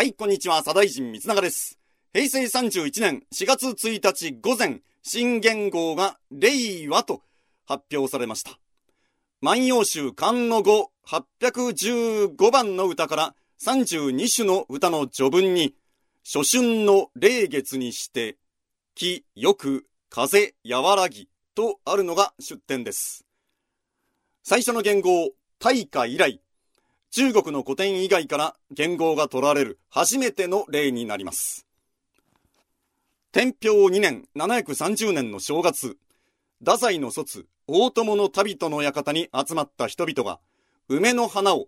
はい、こんにちは、左大臣三永です。平成31年4月1日午前、新元号が令和と発表されました。万葉集漢の語815番の歌から32首の歌の序文に、初春の霊月にして、気よく風和らぎとあるのが出典です。最初の元号、大化以来、中国の古典以外から元号が取られる初めての例になります。天平2年730年の正月、太宰の卒、大友の旅人の館に集まった人々が、梅の花を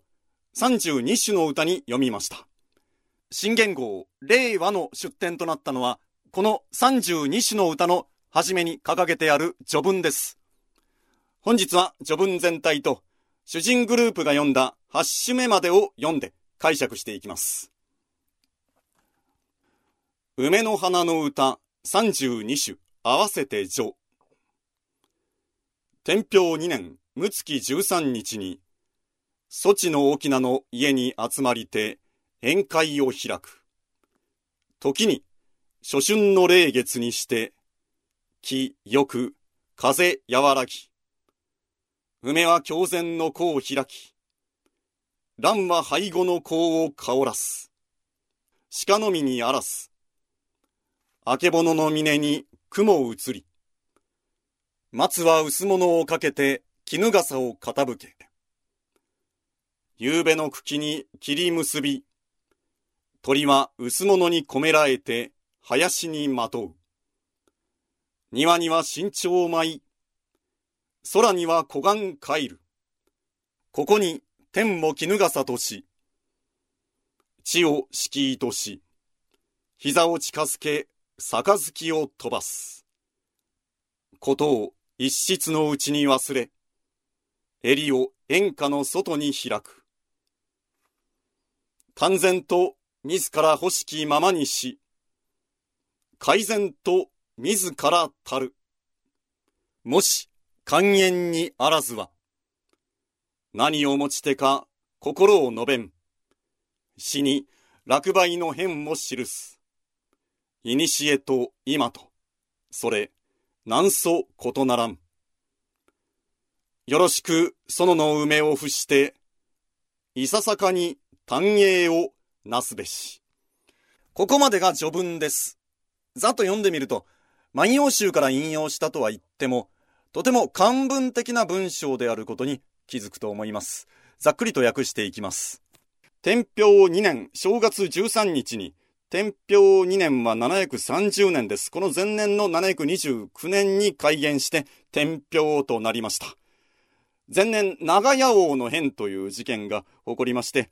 32首の歌に読みました。新元号、令和の出典となったのは、この32首の歌の初めに掲げてある序文です。本日は序文全体と、主人グループが読んだ8首目までを読んで解釈していきます。梅の花の歌32首合わせて序。天平2年六月13日に、措置の沖縄の家に集まりて宴会を開く。時に初春の霊月にして、気よく風和らぎ。梅は狂前の子を開き、蘭は背後の子を香らす。鹿の実にあらす。あけぼのの峰に雲移り。松は薄物をかけて絹笠を傾け。夕べの茎に切り結び。鳥は薄物に込められて林にまとう。庭には新鳥舞い。空には湖岸帰る。ここに天も絹笠とし、地を敷居とし、膝を近づけ、杯を飛ばす。ことを一室のうちに忘れ、襟を演歌の外に開く。完全と自ら欲しきままにし、改善と自らたる。もし、寛延にあらずは、何をもちてか心を述べん。死に落梅の変も記す。いにしえと今と、それ、なんそ異ならん。よろしく園の梅を伏して、いささかに単影をなすべし。ここまでが序文です。ざっと読んでみると、万葉集から引用したとは言っても、とても漢文的な文章であることに気づくと思います。ざっくりと訳していきます。天平2年正月13日に、天平2年は730年です。この前年の729年に開元して天平となりました。前年、長屋王の変という事件が起こりまして、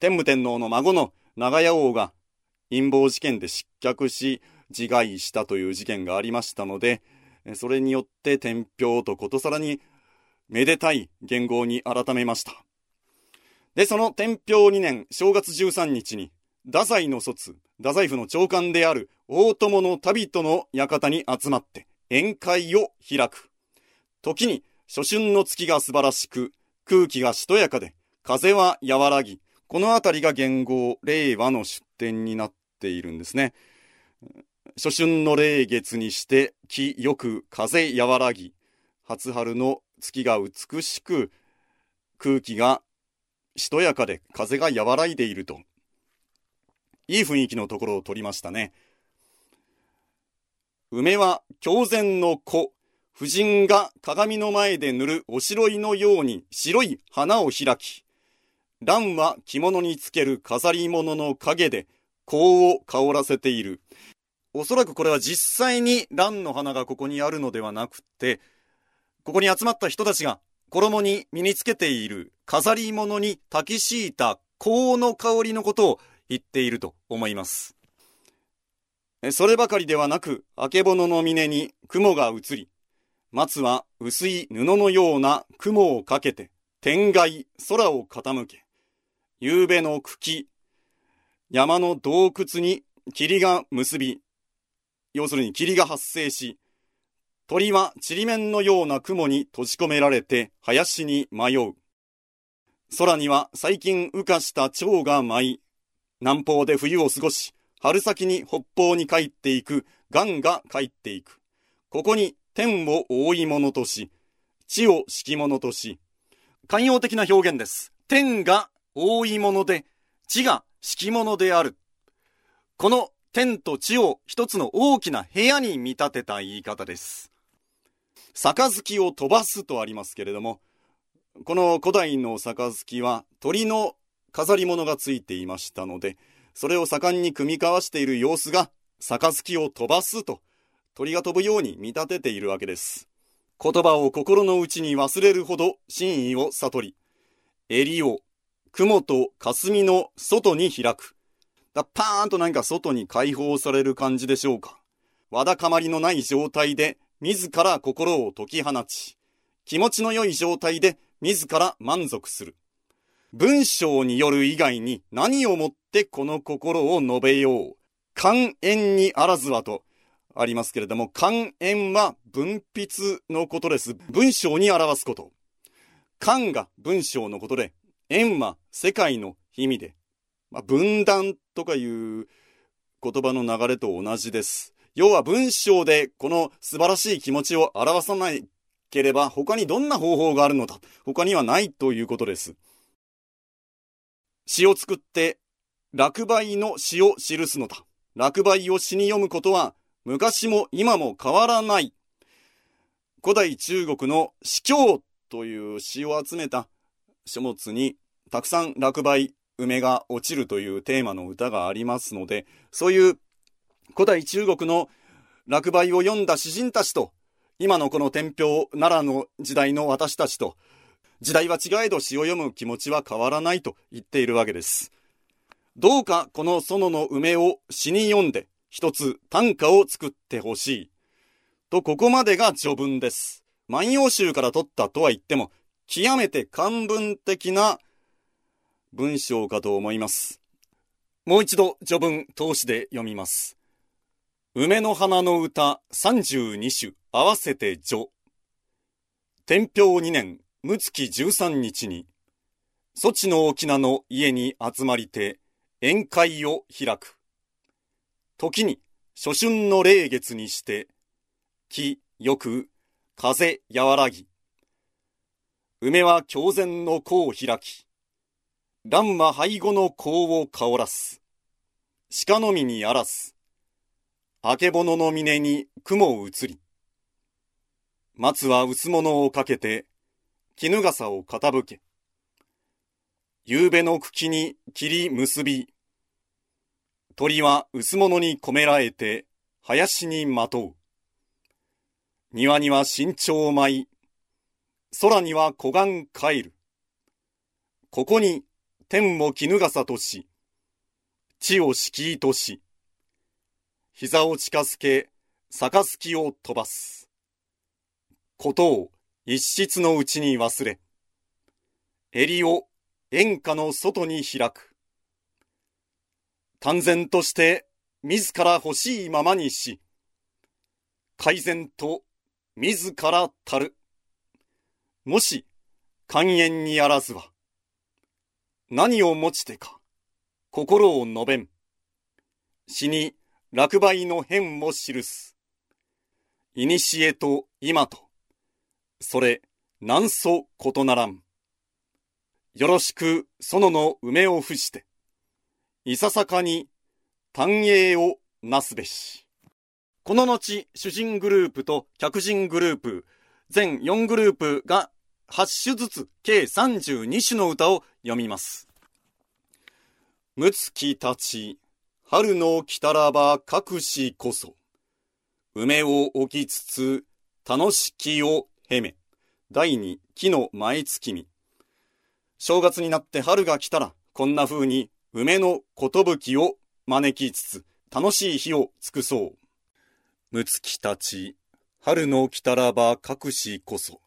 天武天皇の孫の長屋王が陰謀事件で失脚し、自害したという事件がありましたので、それによって天平とことさらにめでたい元号に改めました。で、その天平2年正月13日に、太宰の卒、太宰府の長官である大友の旅人の館に集まって宴会を開く。時に初春の月が素晴らしく、空気がしとやかで、風は和らぎ、このあたりが元号、令和の出典になっているんですね。初春の霊月にして気よく風和らぎ初春の月が美しく空気がしとやかで風が和らいでいると。いい雰囲気のところを取りましたね。梅は狂前の子婦人が鏡の前で塗るおしろいのように白い花を開き蘭は着物につける飾り物の影で香を香らせている。おそらくこれは実際に蘭の花がここにあるのではなくて、ここに集まった人たちが衣に身につけている飾り物に焚き敷いた香の香りのことを言っていると思います。そればかりではなく、あけぼの峰に雲が映り、松は薄い布のような雲をかけて、天外、空を傾け、夕べの茎、山の洞窟に霧が結び、要するに霧が発生し、鳥はちりめんのような雲に閉じ込められて林に迷う。空には最近羽化した蝶が舞い、南方で冬を過ごし、春先に北方に帰っていく、雁が帰っていく。ここに天を覆い物とし、地を敷物とし、寛容的な表現です。天が覆い物で、地が敷物である。この天と地を一つの大きな部屋に見立てた言い方です。杯を飛ばすとありますけれども、この古代の杯は鳥の飾り物がついていましたので、それを盛んに組み交わしている様子が、杯を飛ばすと、鳥が飛ぶように見立てているわけです。言葉を心の内に忘れるほど真意を悟り、襟を雲と霞の外に開く。だパーンと何か外に解放される感じでしょうか。わだかまりのない状態で自ら心を解き放ち、気持ちの良い状態で自ら満足する。文章による以外に何をもってこの心を述べよう。寛延にあらずはとありますけれども、寛延は文筆のことです。文章に表すこと。寛が文章のことで、円は世界の意味で、まあ、分断とかいう言葉の流れと同じです。要は文章でこの素晴らしい気持ちを表さないければ他にどんな方法があるのだ他にはないということです。詩を作って落梅の詩を記すのだ。落梅を詩に読むことは昔も今も変わらない。古代中国の詩経という詩を集めた書物にたくさん落梅、梅が落ちるというテーマの歌がありますので、そういう古代中国の落梅を読んだ詩人たちと、今のこの天平奈良の時代の私たちと、時代は違えど詩を読む気持ちは変わらないと言っているわけです。どうかこの園の梅を詩に読んで一つ短歌を作ってほしい。とここまでが序文です。万葉集から取ったとは言っても極めて漢文的な文章かと思います。もう一度序文通しで読みます。梅の花の歌32首合わせて序。天平2年六月十三日に、措置の沖縄の家に集まりて、宴会を開く。時に、初春の霊月にして、木よく、風和らぎ。梅は狂前の子を開き、蘭は背後の甲を香らす。鹿の実にあらす。あけぼの峰に雲移り。松は薄物をかけて、絹笠を傾け、夕べの茎に切り結び、鳥は薄物に込められて、林にまとう。庭には身長舞い、空には湖岸帰る。ここに天を絹笠とし、地を敷居とし、膝を近づけ、杯を飛ばす。ことを一室のうちに忘れ、襟を演歌の外に開く。単然として自ら欲しいままにし、改善と自らたる。もし、寛延にあらずは、何をもちてか、心を述べん。死に落梅の変を記す。いにしえと今と、それ、なんそことならん。よろしく、園の梅を伏して、いささかに、単影をなすべし。この後、主人グループと客人グループ、全4グループが8種ずつ計32種の歌を読みます。むつきたち、春の来たらば隠しこそ、梅を置きつつ、楽しきをへめ。第二、木の前月見。正月になって春が来たら、こんな風に梅の寿を招きつつ、楽しい日を尽くそう。むつきたち、春の来たらば隠しこそ、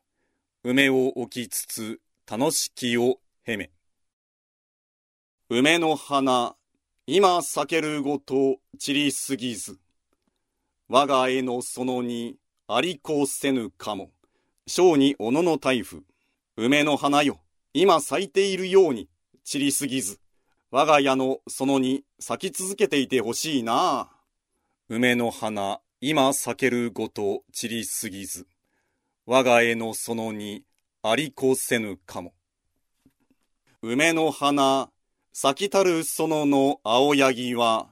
梅を置きつつ、楽しきをへめ。梅の花、今咲けるごと散りすぎず、我が絵の園にありこせぬかも。小に小野の台風。梅の花よ。今咲いているように散りすぎず。我が家の園に咲き続けていてほしいな。梅の花、今咲けるごと散りすぎず。我が家の園にありこせぬかも。梅の花、咲きたる園の青柳は、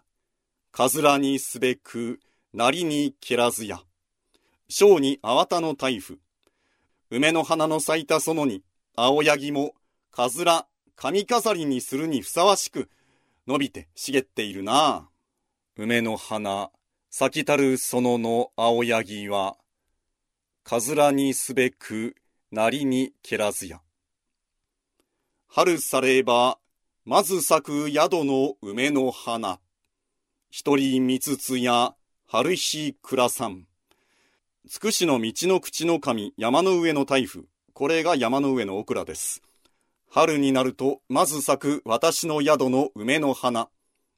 かずらにすべく、なりにけらずや。小にあわたの台風。梅の花の咲いた園に、青柳も、かずら、髪飾りにするにふさわしく、伸びて茂っているな。梅の花、咲きたる園の青柳は、かずらにすべく、なりにけらずや。春されば、まず咲く宿の梅の花。一人三つつや、春日倉さん。つくしの道の口の神、山の上の台風。これが山の上のオクラです。春になると、まず咲く私の宿の梅の花。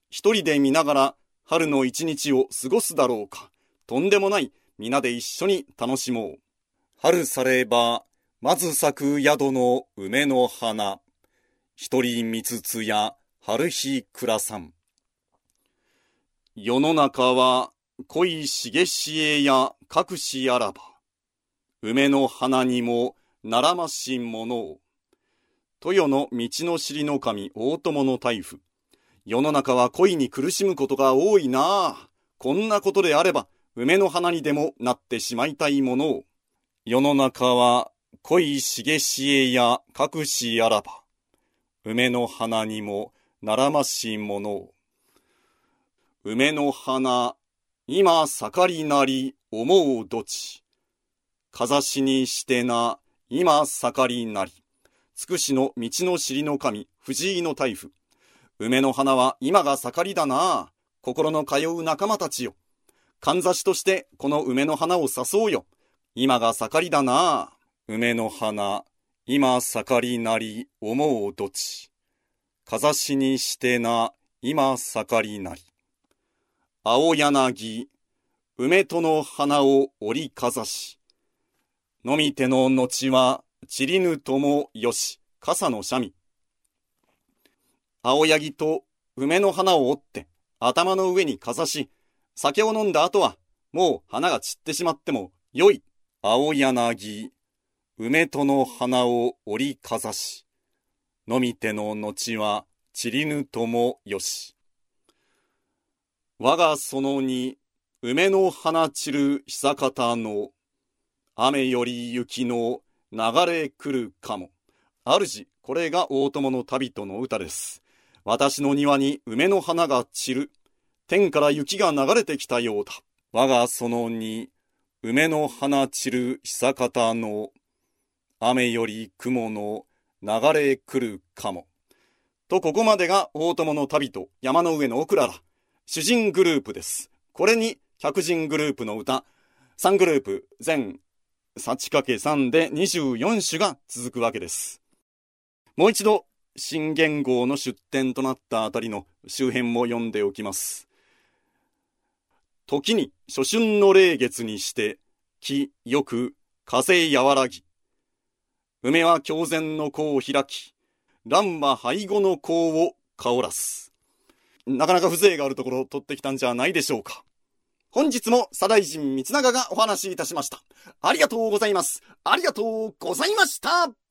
一人で見ながら、春の一日を過ごすだろうか。とんでもない、皆で一緒に楽しもう。春されば、まず咲く宿の梅の花。一人三つつや春日倉さん。世の中は恋茂しえや隠しあらば。梅の花にもならましものを。豊の道の尻の神大友の大夫。世の中は恋に苦しむことが多いなあ。こんなことであれば、梅の花にでもなってしまいたいものを。世の中は恋茂しえや隠しあらば。梅の花にもならましものを。梅の花、今盛りなり思うどち。かざしにしてな、今盛りなり。つくしの道の尻の神、藤井の大夫。梅の花は今が盛りだな。心の通う仲間たちよ。かんざしとしてこの梅の花を誘うよ。今が盛りだな。梅の花、今盛りなり思うどち。かざしにしてな、今盛りなり。青柳、梅との花を折りかざし。飲み手の後は、散りぬともよし、傘の三味。青柳と梅の花を折って、頭の上にかざし、酒を飲んだ後は、もう花が散ってしまってもよい。青柳、梅との花を折りかざし、飲み手の後は散りぬともよし。我が園に梅の花散る久方の雨より雪の流れ来るかも。主、これが大友の旅人の歌です。私の庭に梅の花が散る。天から雪が流れてきたようだ。我が園に梅の花散る久方の雨より雲の流れ来るかも。と、ここまでが大友の旅と山の上のオクララ、主人グループです。これに客人グループの歌、3グループ全 8×3 で24首が続くわけです。もう一度、新元号の出典となったあたりの周辺も読んでおきます。時に初春の霊月にして、木よく風和らぎ、梅は狂前の子を開き、乱は背後の子を香らす。なかなか風情があるところを取ってきたんじゃないでしょうか。本日も左大臣三永がお話しいたしました。ありがとうございます。ありがとうございました。